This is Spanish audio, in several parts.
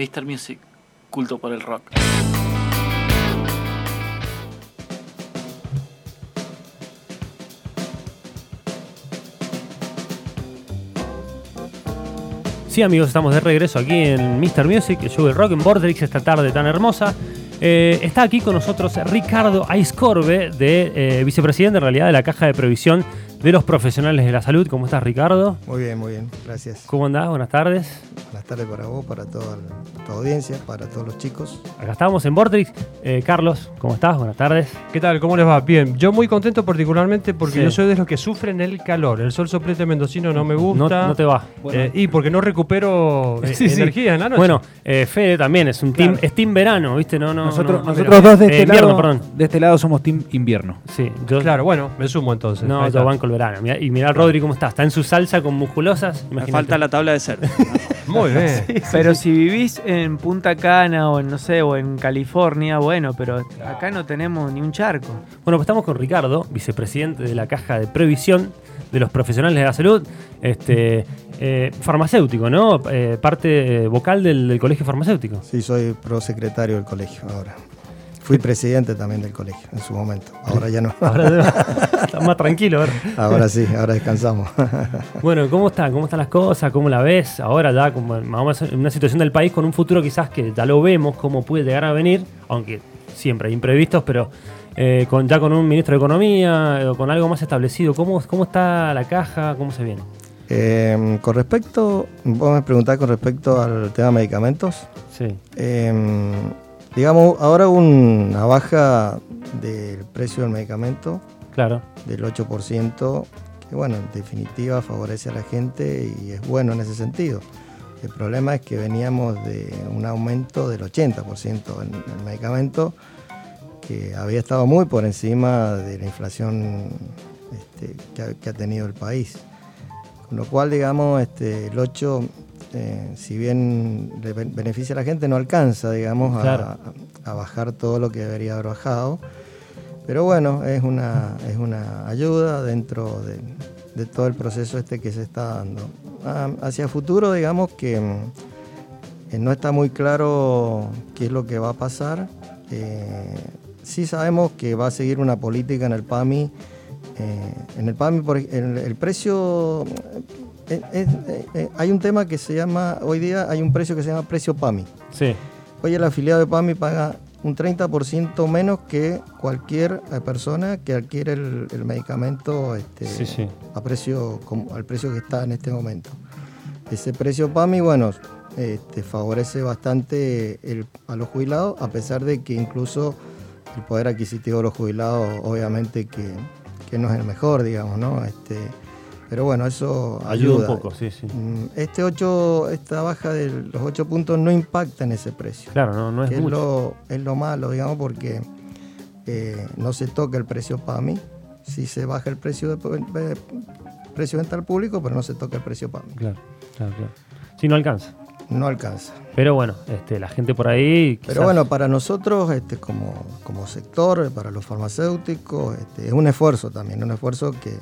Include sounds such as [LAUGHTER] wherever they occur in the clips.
Mr. Music, culto por el rock. Sí, amigos, estamos de regreso aquí en Mr. Music, el show del rock en Borderix esta tarde tan hermosa. Eh, está aquí con nosotros Ricardo Aiscorbe, de eh, vicepresidente en realidad de la Caja de Previsión de los Profesionales de la Salud. ¿Cómo estás, Ricardo? Muy bien, muy bien, gracias. ¿Cómo andás? Buenas tardes. Buenas tardes para vos, para toda tu audiencia, para todos los chicos. Acá estamos en Vortex. Eh, Carlos, ¿cómo estás? Buenas tardes. ¿Qué tal? ¿Cómo les va? Bien. Yo muy contento particularmente porque Sí. yo soy de los que sufren el calor. El sol soplete mendocino no me gusta. No, no te va. Eh, y porque no recupero [LAUGHS] eh, Sí, sí. energía en la noche. Bueno, eh, Fede también es un Claro. team, es team verano, ¿viste? No, no, nosotros no, dos de Eh, este, invierno, lado, perdón. de este lado somos team invierno. Sí, yo, claro, bueno, me sumo entonces. no, yo banco el verano. Mirá- y mirá al Rodri cómo está. Está en su salsa con musculosas. Me imagínate. falta la tabla de ser. [LAUGHS] Muy bien. [LAUGHS] Pero si vivís en Punta Cana o en, no sé, o en California, bueno, pero acá no tenemos ni un charco. Bueno, pues estamos con Ricardo, vicepresidente de la Caja de Previsión de los Profesionales de la Salud, este, eh, farmacéutico, ¿no? Eh, parte eh, vocal del, del Colegio Farmacéutico. Sí, soy prosecretario del colegio ahora. Fui presidente también del colegio en su momento. Ahora ya no. [LAUGHS] Ahora [LAUGHS] está más tranquilo. ahora. Ahora sí, ahora descansamos. [LAUGHS] Bueno, ¿cómo están? ¿Cómo están las cosas? ¿Cómo la ves? Ahora ya como en- una situación del país con un futuro quizás que ya lo vemos cómo puede llegar a venir, aunque siempre hay imprevistos, pero eh, con, ya con un ministro de Economía eh, o con algo más establecido. ¿Cómo, ¿Cómo está la caja? ¿Cómo se viene? Eh, con respecto, vos me preguntás con respecto al tema de medicamentos. Sí. Eh, digamos, ahora una baja del precio del medicamento Claro. del 8%, que bueno, en definitiva favorece a la gente y es bueno en ese sentido. El problema es que veníamos de un aumento del 80% en el medicamento, que había estado muy por encima de la inflación este, que, ha, que ha tenido el país. Con lo cual, digamos, este, el 8, eh, si bien le ben- beneficia a la gente, no alcanza, digamos, a- Claro. a, a bajar todo lo que debería haber bajado. Pero bueno, es una, es una ayuda dentro de, de todo el proceso este que se está dando. Ah, hacia futuro, digamos que mm, eh, no está muy claro qué es lo que va a pasar. Eh, sí sabemos que va a seguir una política en el PAMI. eh, en el PAMI, por, el precio... eh, eh, eh, hay un tema que se llama, hoy día hay un precio que se llama precio PAMI. Sí. Hoy el afiliado de PAMI paga un 30% menos que cualquier persona que adquiere el, el medicamento este, Sí, sí. A precio, como- al precio que está en este momento. Ese precio PAMI, bueno, este, favorece bastante el- a los jubilados, a pesar de que incluso el poder adquisitivo de los jubilados, obviamente que, que no es el mejor, digamos, ¿no? Este, pero bueno, eso Ayuda ayuda. un poco, sí, sí. Mm, Este 8, esta baja de los 8 puntos no impacta en ese precio. Claro, no, no es que es mucho. lo, es lo malo, digamos, porque eh, no se toca el precio PAMI. Sí se baja el precio de, de- precio de venta al público, pero no se toca el precio PAMI. Claro, claro, claro. Sí, no alcanza. No alcanza. Pero bueno, este, la gente por ahí. Pero bueno, para nosotros, este, como, como sector, para los farmacéuticos, este, es un esfuerzo también, un esfuerzo que,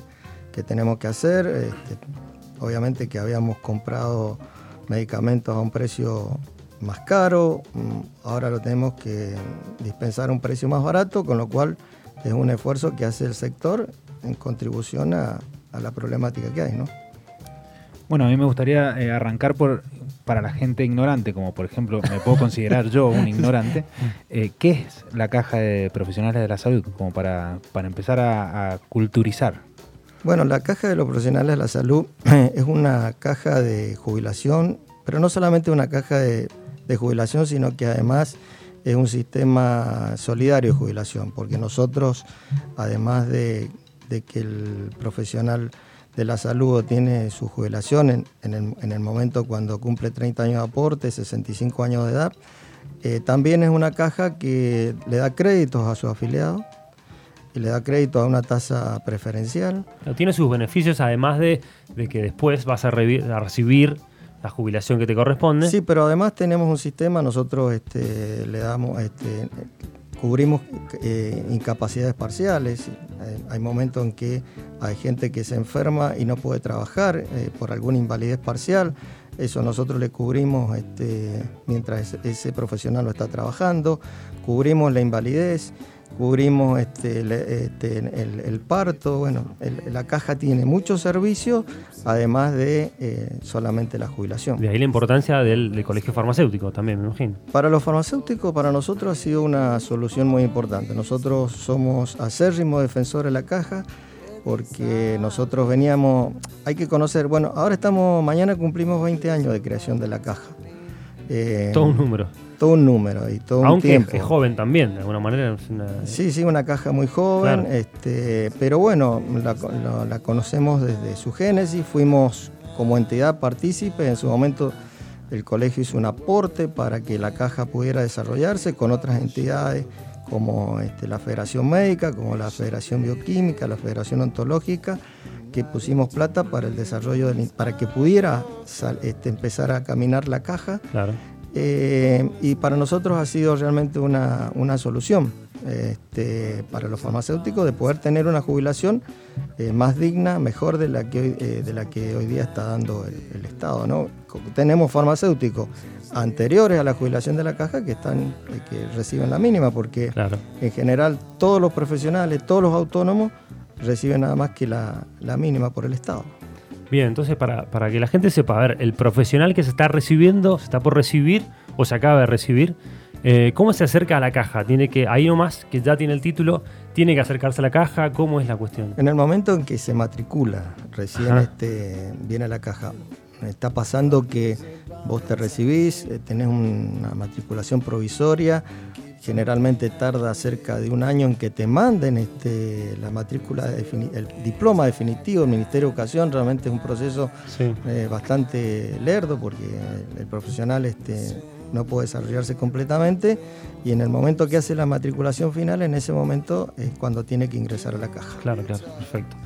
que tenemos que hacer. este, obviamente que habíamos comprado medicamentos a un precio más caro, mm, ahora lo tenemos que dispensar a un precio más barato, con lo cual es un esfuerzo que hace el sector en contribución a, a la problemática que hay, ¿no? Bueno, a mí me gustaría eh, arrancar por para la gente ignorante, como por ejemplo me puedo considerar yo un ignorante, [LAUGHS] eh, ¿qué es la caja de profesionales de la salud? Como para, para empezar a, a culturizar. Bueno, la caja de los profesionales de la salud [CLEARS THROAT] es una caja de jubilación, pero no solamente una caja de, jubilación, sino que además es un sistema solidario de jubilación, porque nosotros, además de, que el profesional de la salud tiene su jubilación en, en el, en el momento cuando cumple 30 años de aporte, 65 años de edad, eh, también es una caja que le da créditos a sus afiliados y le da crédito a una tasa preferencial. Tiene sus beneficios, además de, de que después vas a, recibir la jubilación que te corresponde. Sí, pero además tenemos un sistema, nosotros este, le damos, este, cubrimos eh, incapacidades parciales. Eh, hay momentos en que hay gente que se enferma y no puede trabajar eh, por alguna invalidez parcial. Eso nosotros le cubrimos este, mientras ese, ese profesional lo está trabajando, cubrimos la invalidez, cubrimos este, el, este, el- el parto, bueno, el- la caja tiene muchos servicios, además de eh, solamente la jubilación. De ahí la importancia del, del colegio farmacéutico también, me imagino. Para los farmacéuticos, para nosotros ha sido una solución muy importante. Nosotros somos acérrimos defensores de la caja porque nosotros veníamos, hay que conocer, bueno, ahora estamos, mañana cumplimos 20 años de creación de la caja. Eh, Todo un número. Todo un número y todo un Aunque tiempo. es joven también, de alguna manera. una- Sí, sí, una caja muy joven, Claro. este, pero bueno, la, la- la conocemos desde su génesis, fuimos como entidad partícipe, en su momento el colegio hizo un aporte para que la caja pudiera desarrollarse con otras entidades como este, la Federación Médica, como la Federación Bioquímica, la Federación Ontológica, que pusimos plata para el desarrollo, del, para que pudiera sal- este, empezar a caminar la caja. Claro. Eh, y para nosotros ha sido realmente una, una solución este, para los farmacéuticos de poder tener una jubilación eh, más digna, mejor de la que hoy, eh, de la que hoy día está dando el, el Estado. ¿no? Tenemos farmacéuticos anteriores a la jubilación de la caja que, están, que reciben la mínima, porque Claro. en general todos los profesionales, todos los autónomos reciben nada más que la, la mínima por el Estado. Bien, entonces para, para que la gente sepa, a ver, el profesional que se está recibiendo, se está por recibir o se acaba de recibir, eh, ¿cómo se acerca a la caja? Tiene que, ahí nomás, que ya tiene el título, tiene que acercarse a la caja, ¿cómo es la cuestión? En el momento en que se matricula, recién Ajá. este, viene a la caja, está pasando que vos te recibís, eh, tenés una matriculación provisoria, generalmente tarda cerca de un año en que te manden este, la matrícula, el diploma definitivo del Ministerio de Educación, realmente es un proceso Sí. eh, bastante lerdo porque el profesional este, no puede desarrollarse completamente y en el momento que hace la matriculación final, en ese momento es cuando tiene que ingresar a la caja. Claro, claro, perfecto.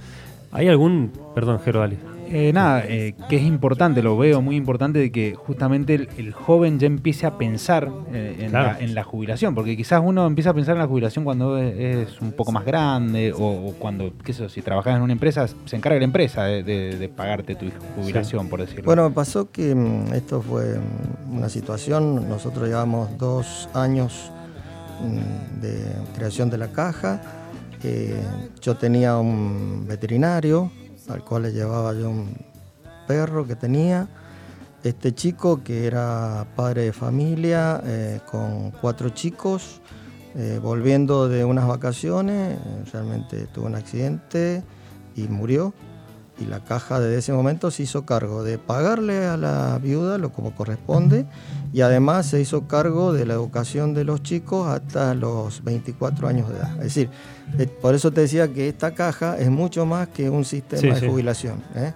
¿Hay algún, perdón, Jero, dale. Eh, nada, eh, que es importante, lo veo muy importante de que justamente el, el joven ya empiece a pensar eh, en, Claro. la, en la jubilación, porque quizás uno empieza a pensar en la jubilación cuando es, es un poco más grande o, o cuando, qué sé yo, si trabajas en una empresa, se encarga la empresa de, de- de pagarte tu jubilación, por decirlo. Bueno, me pasó que mm, esto fue mm, una situación, nosotros llevamos dos años mm, de creación de la caja, eh, yo tenía un veterinario al cual le llevaba yo un perro que tenía, este chico que era padre de familia eh, con cuatro chicos, eh, volviendo de unas vacaciones, realmente tuvo un accidente y murió y la caja desde ese momento se hizo cargo de pagarle a la viuda lo como corresponde y además se hizo cargo de la educación de los chicos hasta los 24 años de edad. Es decir, eh, por eso te decía que esta caja es mucho más que un sistema Sí, de sí. jubilación. ¿eh?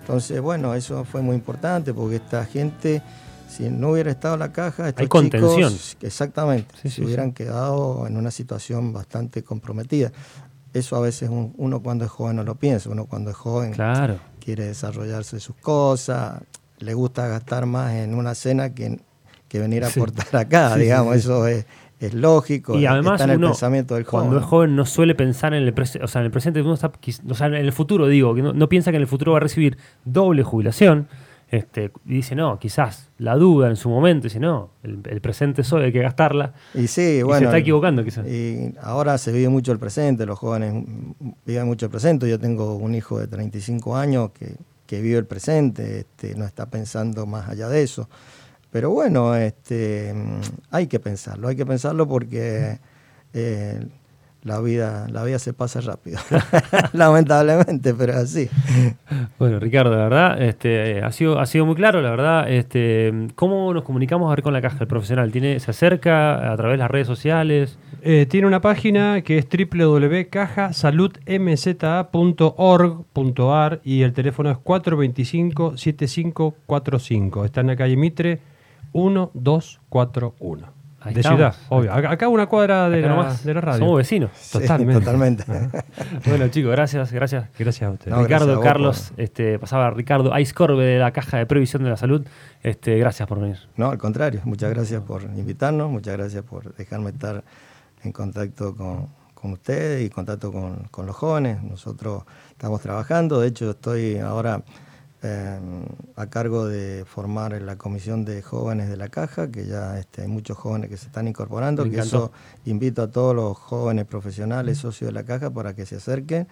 Entonces, bueno, eso fue muy importante porque esta gente, si no hubiera estado la caja, estos Hay contención. chicos, exactamente, Sí, se hubieran quedado en una situación bastante comprometida. Eso a veces un- uno cuando es joven no lo piensa, uno cuando es joven Claro. quiere desarrollarse sus cosas, le gusta gastar más en una cena que, que venir a Sí. aportar acá, Sí, digamos, sí. eso es, es lógico, Y además está en el uno, pensamiento del joven. cuando es joven no suele pensar en el presente, o sea, en el presente, uno está, o sea, en el futuro digo, que no, no piensa que en el futuro va a recibir doble jubilación, este, y dice, no, quizás la duda en su momento, dice, no, el, el presente es hoy, hay que gastarla, Y sí, y bueno. se está equivocando quizás. Y ahora se vive mucho el presente, los jóvenes viven mucho el presente. Yo tengo un hijo de 35 años que, que vive el presente, este, no está pensando más allá de eso. Pero bueno, este, hay que pensarlo, hay que pensarlo porque eh, la, vida, la vida se pasa rápido, [LAUGHS] lamentablemente, pero es así. Bueno, Ricardo, la verdad, este, ha, sido, ha sido muy claro, la verdad. Este, ¿Cómo nos comunicamos a ver con la caja el profesional? ¿Tiene, ¿Se acerca a través de las redes sociales? Eh, tiene una página que es www.cajasaludmza.org.ar y el teléfono es 425-7545. Está en la calle Mitre 1241. Ahí de estamos. ciudad, obvio. Acá, acá una cuadra de, Acá la, nomás. de la radio. Somos vecinos. Sí, Totalmente. totalmente. [LAUGHS] [LAUGHS] Bueno, chicos, gracias, gracias. Gracias a usted. No, gracias a Ricardo, vos Carlos, este, pasaba Ricardo Aiscorbe de la Caja de Previsión de la Salud. Este, gracias por venir. No, al contrario, muchas gracias por invitarnos, muchas gracias por dejarme estar en contacto con, con ustedes y contacto con, con los jóvenes. Nosotros estamos trabajando, de hecho estoy ahora eh, a cargo de formar la comisión de jóvenes de la caja, que ya este, hay muchos jóvenes que se están incorporando, Me que encantó. eso invito a todos los jóvenes profesionales, socios de la caja, para que se acerquen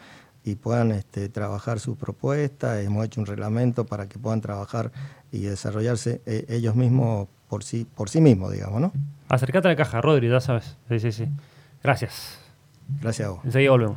y puedan este, trabajar sus propuestas. Hemos hecho un reglamento para que puedan trabajar y desarrollarse eh, ellos mismos por sí, por sí mismos, digamos, ¿no? Acercate a la caja, Rodri, ya sabes. Sí, sí, sí. Gracias. Gracias a vos. Enseguida volvemos.